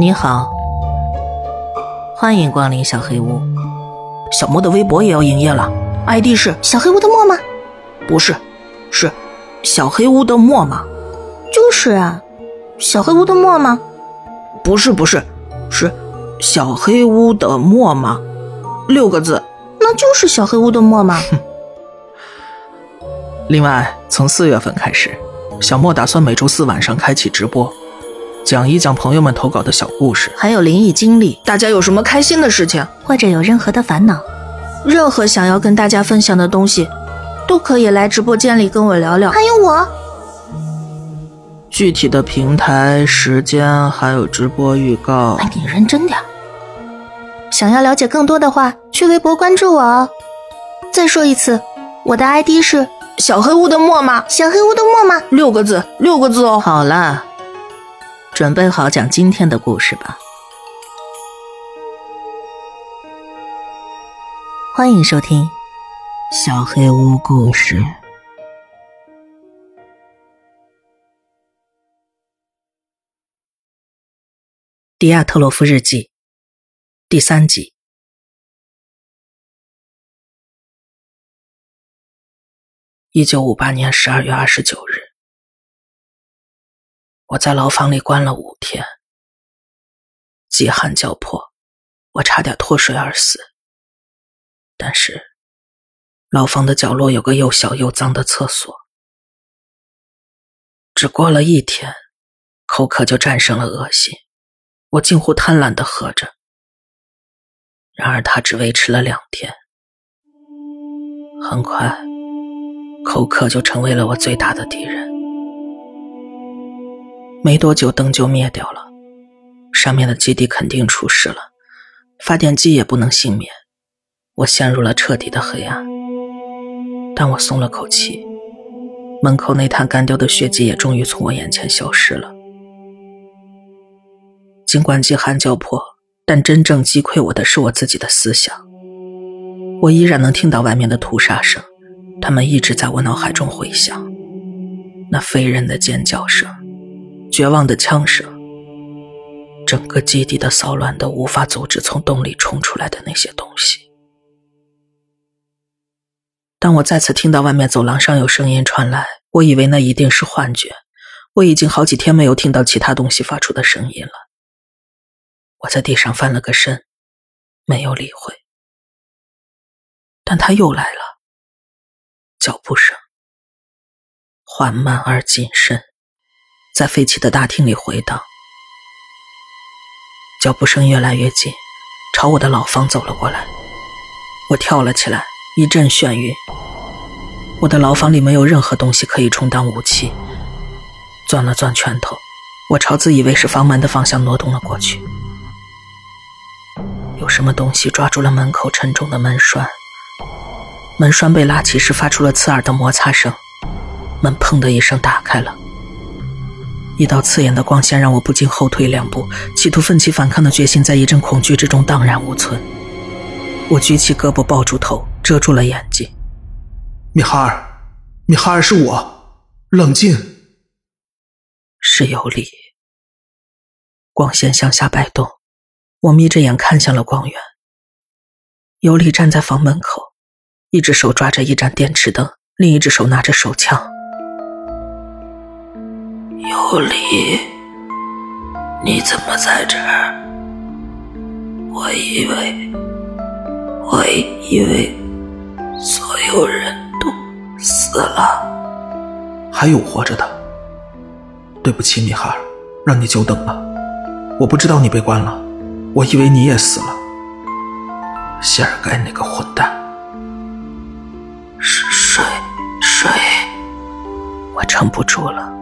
你好，欢迎光临小黑屋。小莫的微博也要营业了，ID 是小黑屋的墨吗？不是，是小黑屋的墨吗？就是啊，小黑屋的墨吗？不是，不是，是小黑屋的墨吗？六个字，那就是小黑屋的墨吗？另外，从四月份开始，小莫打算每周四晚上开启直播。讲一讲朋友们投稿的小故事，还有灵异经历。大家有什么开心的事情，或者有任何的烦恼，任何想要跟大家分享的东西，都可以来直播间里跟我聊聊。还有我，具体的平台、时间还有直播预告，哎，你认真点。想要了解更多的话，去微博关注我哦。再说一次，我的 ID 是小黑屋的墨吗？小黑屋的墨吗？六个字，六个字哦。好了。准备好讲今天的故事吧！欢迎收听《小黑屋故事》——迪亚特洛夫日记第三集。一九五八年十二月二十九日。我在牢房里关了五天，饥寒交迫，我差点脱水而死。但是，牢房的角落有个又小又脏的厕所。只过了一天，口渴就战胜了恶心，我近乎贪婪的喝着。然而，它只维持了两天，很快，口渴就成为了我最大的敌人。没多久，灯就灭掉了，上面的基地肯定出事了，发电机也不能幸免，我陷入了彻底的黑暗。但我松了口气，门口那滩干掉的血迹也终于从我眼前消失了。尽管饥寒交迫，但真正击溃我的是我自己的思想。我依然能听到外面的屠杀声，他们一直在我脑海中回响，那非人的尖叫声。绝望的枪声，整个基地的骚乱都无法阻止从洞里冲出来的那些东西。当我再次听到外面走廊上有声音传来，我以为那一定是幻觉。我已经好几天没有听到其他东西发出的声音了。我在地上翻了个身，没有理会。但他又来了，脚步声缓慢而谨慎。在废弃的大厅里回荡，脚步声越来越近，朝我的牢房走了过来。我跳了起来，一阵眩晕。我的牢房里没有任何东西可以充当武器。攥了攥拳头，我朝自以为是房门的方向挪动了过去。有什么东西抓住了门口沉重的门栓，门栓被拉起时发出了刺耳的摩擦声，门砰的一声打开了。一道刺眼的光线让我不禁后退两步，企图奋起反抗的决心在一阵恐惧之中荡然无存。我举起胳膊抱住头，遮住了眼睛。米哈尔，米哈尔，是我，冷静。是有理。光线向下摆动，我眯着眼看向了光源。尤里站在房门口，一只手抓着一盏电池灯，另一只手拿着手枪。尤里，你怎么在这儿？我以为，我以为所有人都死了，还有活着的。对不起，米哈尔，让你久等了。我不知道你被关了，我以为你也死了。谢尔盖那个混蛋，水水，我撑不住了。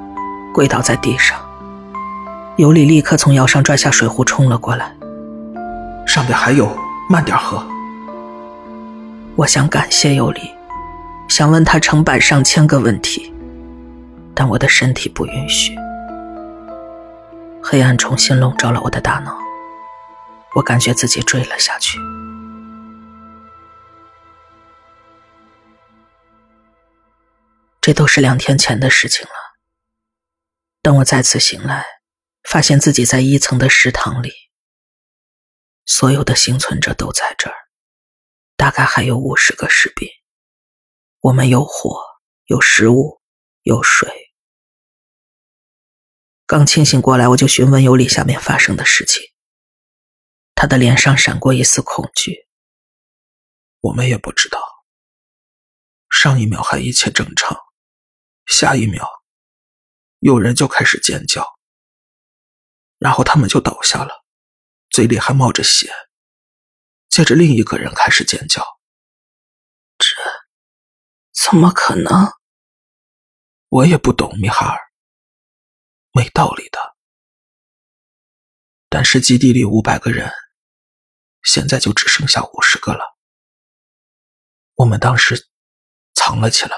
跪倒在地上，尤里立刻从腰上拽下水壶冲了过来。上面还有，慢点喝。我想感谢尤里，想问他成百上千个问题，但我的身体不允许。黑暗重新笼罩了我的大脑，我感觉自己坠了下去。这都是两天前的事情了。等我再次醒来发现自己在一层的食堂里所有的幸存者都在这儿大概还有五十个士兵。我们有火有食物有水。刚清醒过来我就询问尤里下面发生的事情他的脸上闪过一丝恐惧。我们也不知道。上一秒还一切正常，下一秒，有人就开始尖叫，然后他们就倒下了，嘴里还冒着血。接着另一个人开始尖叫。这。怎么可能？我也不懂，米哈尔。没道理的。但是基地里五百个人，现在就只剩下五十个了。我们当时藏了起来，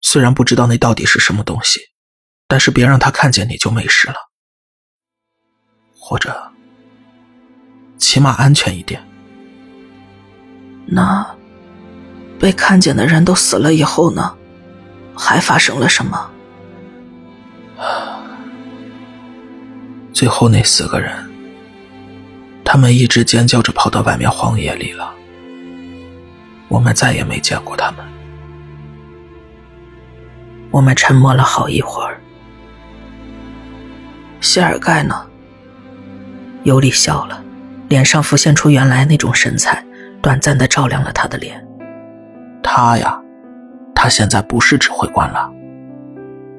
虽然不知道那到底是什么东西，但是别让他看见你就没事了，或者起码安全一点。那。被看见的人都死了以后呢？还发生了什么？最后那四个人，他们一直尖叫着跑到外面荒野里了。我们再也没见过他们。我们沉默了好一会儿。谢尔盖呢？尤里笑了，脸上浮现出原来那种神采，短暂的照亮了他的脸。他呀，他现在不是指挥官了。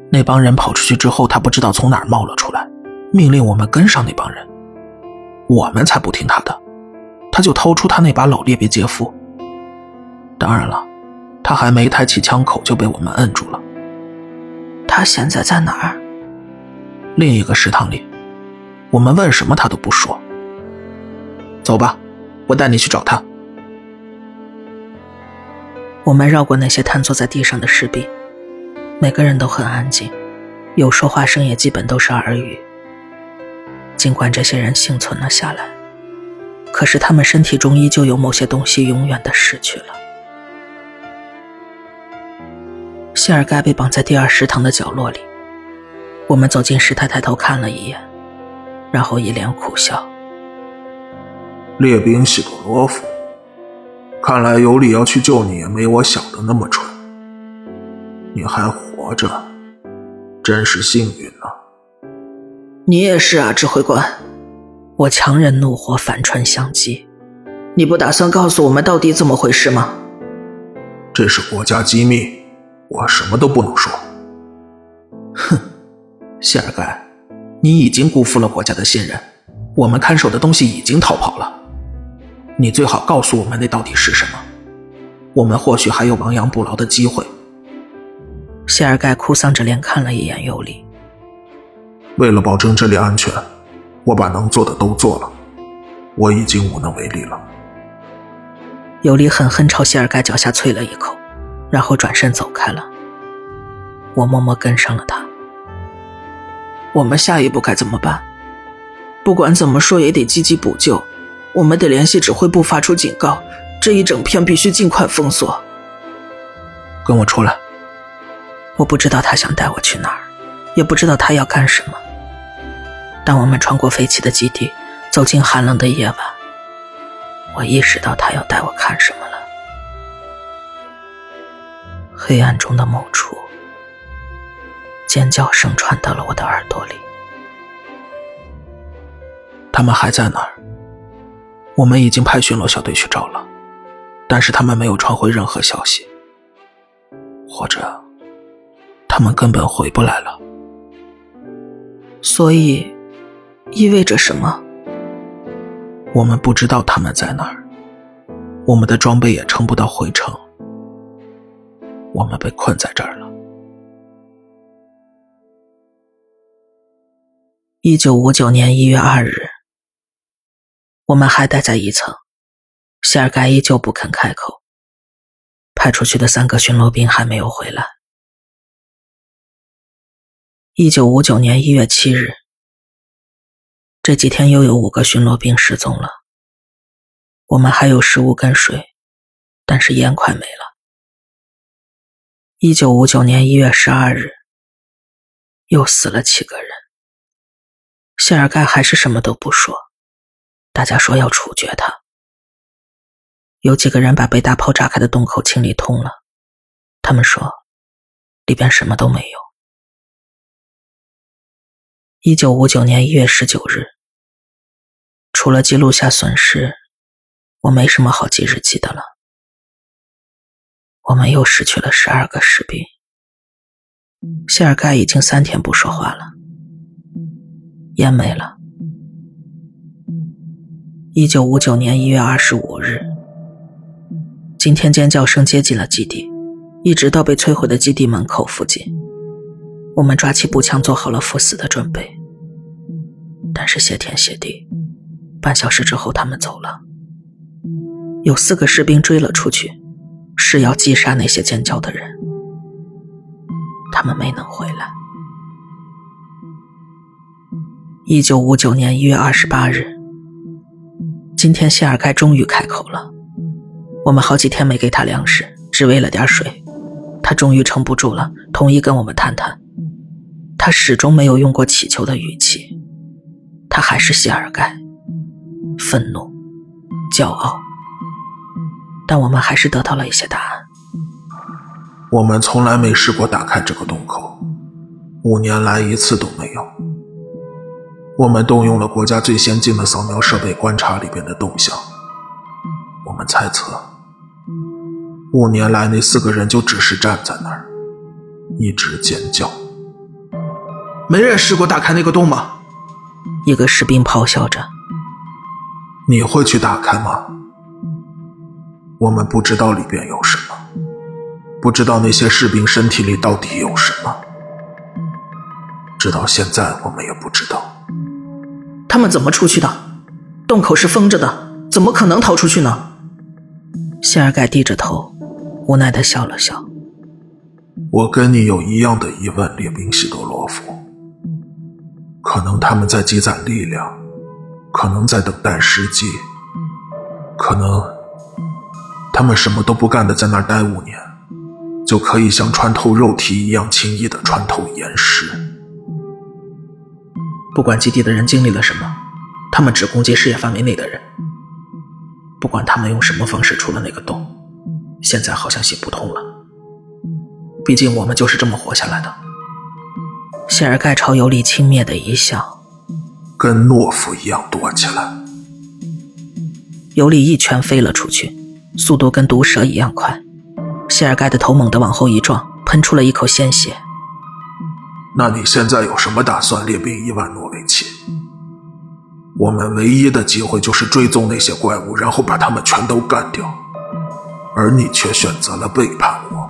那帮人跑出去之后，他不知道从哪儿冒了出来，命令我们跟上那帮人。我们才不听他的，他就掏出他那把老列别杰夫。当然了，他还没抬起枪口就被我们摁住了。他现在在哪儿？另一个食堂里。我们问什么他都不说。走吧，我带你去找他。我们绕过那些瘫坐在地上的士兵，每个人都很安静，有说话声也基本都是耳语。尽管这些人幸存了下来，可是他们身体中依旧有某些东西永远的失去了。谢尔盖被绑在第二食堂的角落里，我们走进时，他抬头看了一眼，然后一脸苦笑。列兵西多罗夫。看来尤里要去救你没我想的那么蠢。你还活着，真是幸运啊！你也是啊，指挥官。我强忍怒火，反唇相讥：“你不打算告诉我们到底怎么回事吗？”这是国家机密，我什么都不能说。哼，谢尔盖，你已经辜负了国家的信任，我们看守的东西已经逃跑了。你最好告诉我们那到底是什么，我们或许还有亡羊补牢的机会。谢尔盖哭丧着脸看了一眼尤里。为了保证这里安全，我把能做的都做了，我已经无能为力了。尤里狠狠朝谢尔盖脚下啐了一口，然后转身走开了。我默默跟上了他。我们下一步该怎么办？不管怎么说，也得积极补救。我们得联系指挥部，发出警告，这一整片必须尽快封锁。跟我出来。我不知道他想带我去哪儿，也不知道他要干什么。当我们穿过废弃的基地，走进寒冷的夜晚，我意识到他要带我看什么了。黑暗中的某处，尖叫声传到了我的耳朵里。他们还在那儿。我们已经派巡逻小队去找了，但是他们没有传回任何消息，或者他们根本回不来了。所以，意味着什么？我们不知道他们在哪儿，我们的装备也撑不到回城，我们被困在这儿了。一九五九年一月二日。我们还待在一层，谢尔盖依旧不肯开口。派出去的三个巡逻兵还没有回来。一九五九年一月七日，这几天又有五个巡逻兵失踪了。我们还有食物跟水，但是烟快没了。一九五九年一月十二日，又死了七个人。谢尔盖还是什么都不说，大家说要处决他。有几个人把被大炮炸开的洞口清理通了，他们说里边什么都没有。一九五九年一月十九日，除了记录下损失，我没什么好记日记的了。我们又失去了十二个士兵。谢尔盖已经三天不说话了，烟没了。一九五九年一月二十五日，今天尖叫声接近了基地，一直到被摧毁的基地门口附近。我们抓起步枪，做好了赴死的准备。但是谢天谢地，半小时之后他们走了。有四个士兵追了出去，是要击杀那些尖叫的人。他们没能回来。一九五九年一月二十八日，今天谢尔盖终于开口了。我们好几天没给他粮食，只喂了点水，他终于撑不住了，同意跟我们谈谈。他始终没有用过乞求的语气，他还是谢尔盖，愤怒、骄傲，但我们还是得到了一些答案。我们从来没试过打开这个洞口，五年来一次都没有。我们动用了国家最先进的扫描设备观察里边的动向，我们猜测，五年来那四个人就只是站在那儿，一直尖叫。没人试过打开那个洞吗？一个士兵咆哮着。你会去打开吗？我们不知道里边有什么，不知道那些士兵身体里到底有什么，直到现在我们也不知道。他们怎么出去的？洞口是封着的，怎么可能逃出去呢？谢尔盖低着头，无奈的笑了笑。我跟你有一样的疑问，列宾西多罗夫。可能他们在积攒力量，可能在等待时机，可能他们什么都不干的在那儿待五年，就可以像穿透肉体一样轻易的穿透岩石。不管基地的人经历了什么，他们只攻击视野范围内的人。不管他们用什么方式出了那个洞，现在好像行不通了。毕竟我们就是这么活下来的。谢尔盖朝尤里轻蔑的一笑，跟懦夫一样躲起来。尤里一拳飞了出去，速度跟毒蛇一样快。谢尔盖的头猛地往后一撞，喷出了一口鲜血。那你现在有什么打算，列兵伊万诺维奇？我们唯一的机会就是追踪那些怪物，然后把他们全都干掉，而你却选择了背叛我。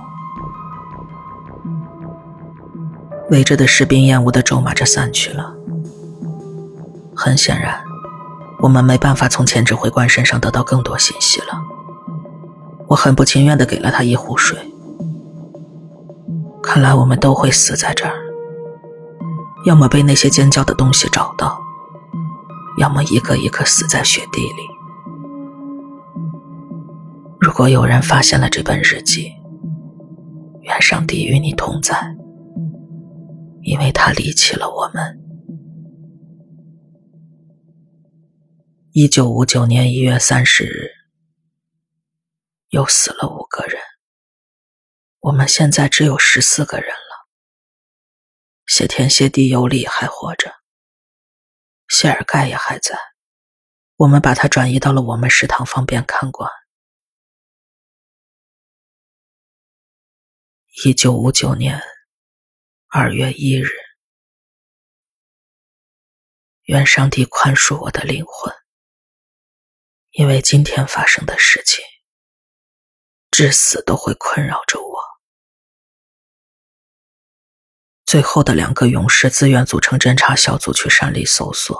围着的士兵厌恶的咒骂着散去了。很显然，我们没办法从前指挥官身上得到更多信息了。我很不情愿的给了他一壶水。看来我们都会死在这儿，要么被那些尖叫的东西找到，要么一个一个死在雪地里。如果有人发现了这本日记，愿上帝与你同在。因为他离弃了我们。一九五九年一月三十日，又死了五个人，我们现在只有十四个人了。谢天谢地，尤里还活着，谢尔盖也还在，我们把他转移到了我们食堂，方便看管。一九五九年。二月一日，愿上帝宽恕我的灵魂，因为今天发生的事情，至死都会困扰着我。最后的两个勇士自愿组成侦察小组去山里搜索。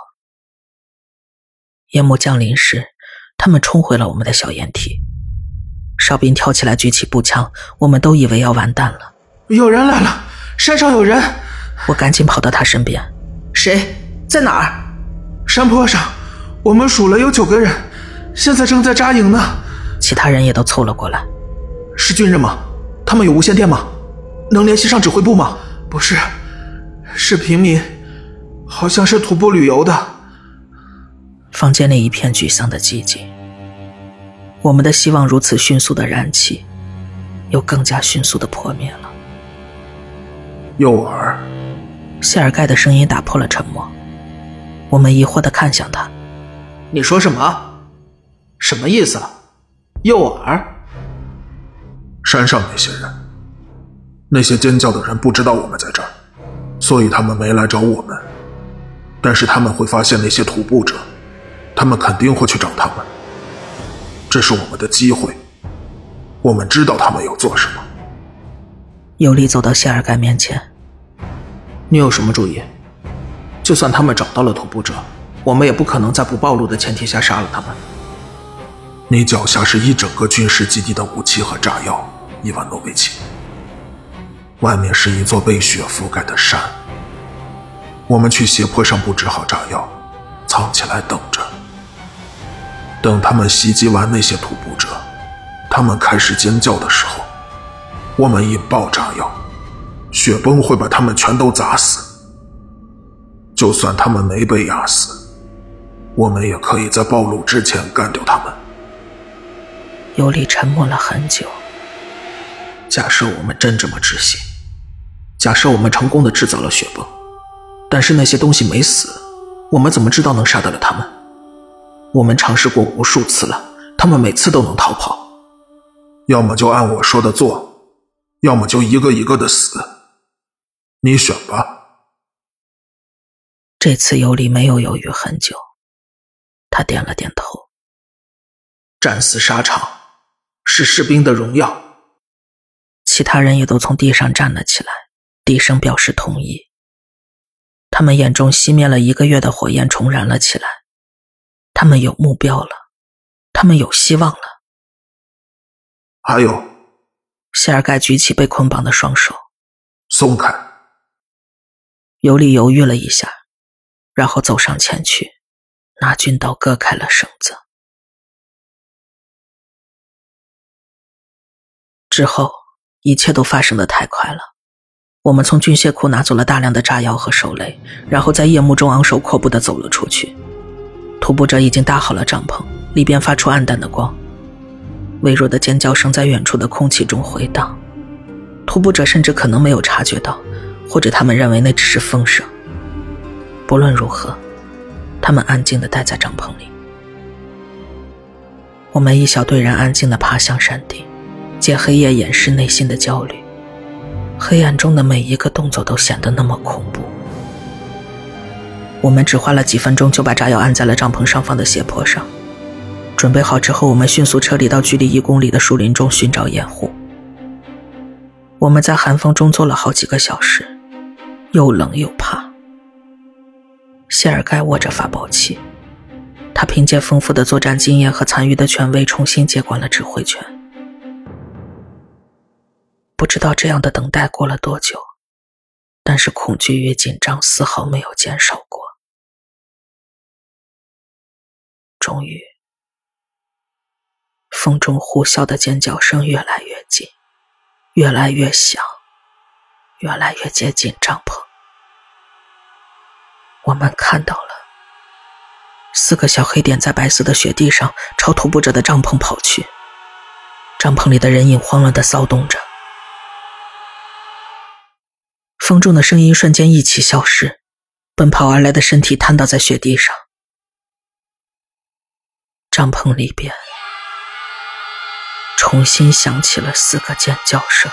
夜幕降临时，他们冲回了我们的小掩体。哨兵跳起来举起步枪，我们都以为要完蛋了。有人来了！山上有人，我赶紧跑到他身边。谁在哪儿？山坡上，我们数了有九个人，现在正在扎营呢。其他人也都凑了过来。是军人吗？他们有无线电吗？能联系上指挥部吗？不是，是平民，好像是徒步旅游的。房间里一片沮丧的寂静。我们的希望如此迅速的燃起，又更加迅速的破灭了。诱饵，谢尔盖的声音打破了沉默。我们疑惑的看向他：“你说什么？什么意思？诱饵？山上那些人，那些尖叫的人不知道我们在这儿，所以他们没来找我们。但是他们会发现那些徒步者，他们肯定会去找他们。”这是我们的机会，我们知道他们要做什么。尤里走到谢尔盖面前，你有什么主意？就算他们找到了徒步者，我们也不可能在不暴露的前提下杀了他们。你脚下是一整个军事基地的武器和炸药，伊万诺维奇。外面是一座被雪覆盖的山。我们去斜坡上布置好炸药，藏起来等着。等他们袭击完那些徒步者，他们开始尖叫的时候，我们引爆炸药，雪崩会把他们全都砸死。就算他们没被压死，我们也可以在暴露之前干掉他们。尤里沉默了很久。假设我们真这么执行，假设我们成功的制造了雪崩，但是那些东西没死，我们怎么知道能杀得了他们？我们尝试过无数次了，他们每次都能逃跑。要么就按我说的做，要么就一个一个的死。你选吧。这次尤里没有犹豫很久，他点了点头。战死沙场是士兵的荣耀。其他人也都从地上站了起来，低声表示同意。他们眼中熄灭了一个月的火焰重燃了起来。他们有目标了，他们有希望了。还有，谢尔盖举起被捆绑的双手，松开。尤里犹豫了一下，然后走上前去，拿军刀割开了绳子。之后，一切都发生的太快了。我们从军械库拿走了大量的炸药和手雷，然后在夜幕中昂首阔步的走了出去。徒步者已经搭好了帐篷，里边发出暗淡的光，微弱的尖叫声在远处的空气中回荡。徒步者甚至可能没有察觉到，或者他们认为那只是风声。不论如何，他们安静地待在帐篷里。我们一小队人安静地爬向山顶，借黑夜掩饰内心的焦虑。黑暗中的每一个动作都显得那么恐怖。我们只花了几分钟就把炸药安在了帐篷上方的斜坡上。准备好之后，我们迅速撤离到距离一公里的树林中寻找掩护。我们在寒风中坐了好几个小时，又冷又怕。谢尔盖握着发报器，他凭借丰富的作战经验和残余的权威重新接管了指挥权。不知道这样的等待过了多久，但是恐惧与紧张丝毫没有减少过。终于，风中呼啸的尖叫声越来越近，越来越响，越来越接近帐篷。我们看到了四个小黑点在白色的雪地上朝徒步者的帐篷跑去，帐篷里的人影慌乱的骚动着。风中的声音瞬间一起消失，奔跑而来的身体瘫倒在雪地上。帐篷里边重新响起了四个尖叫声。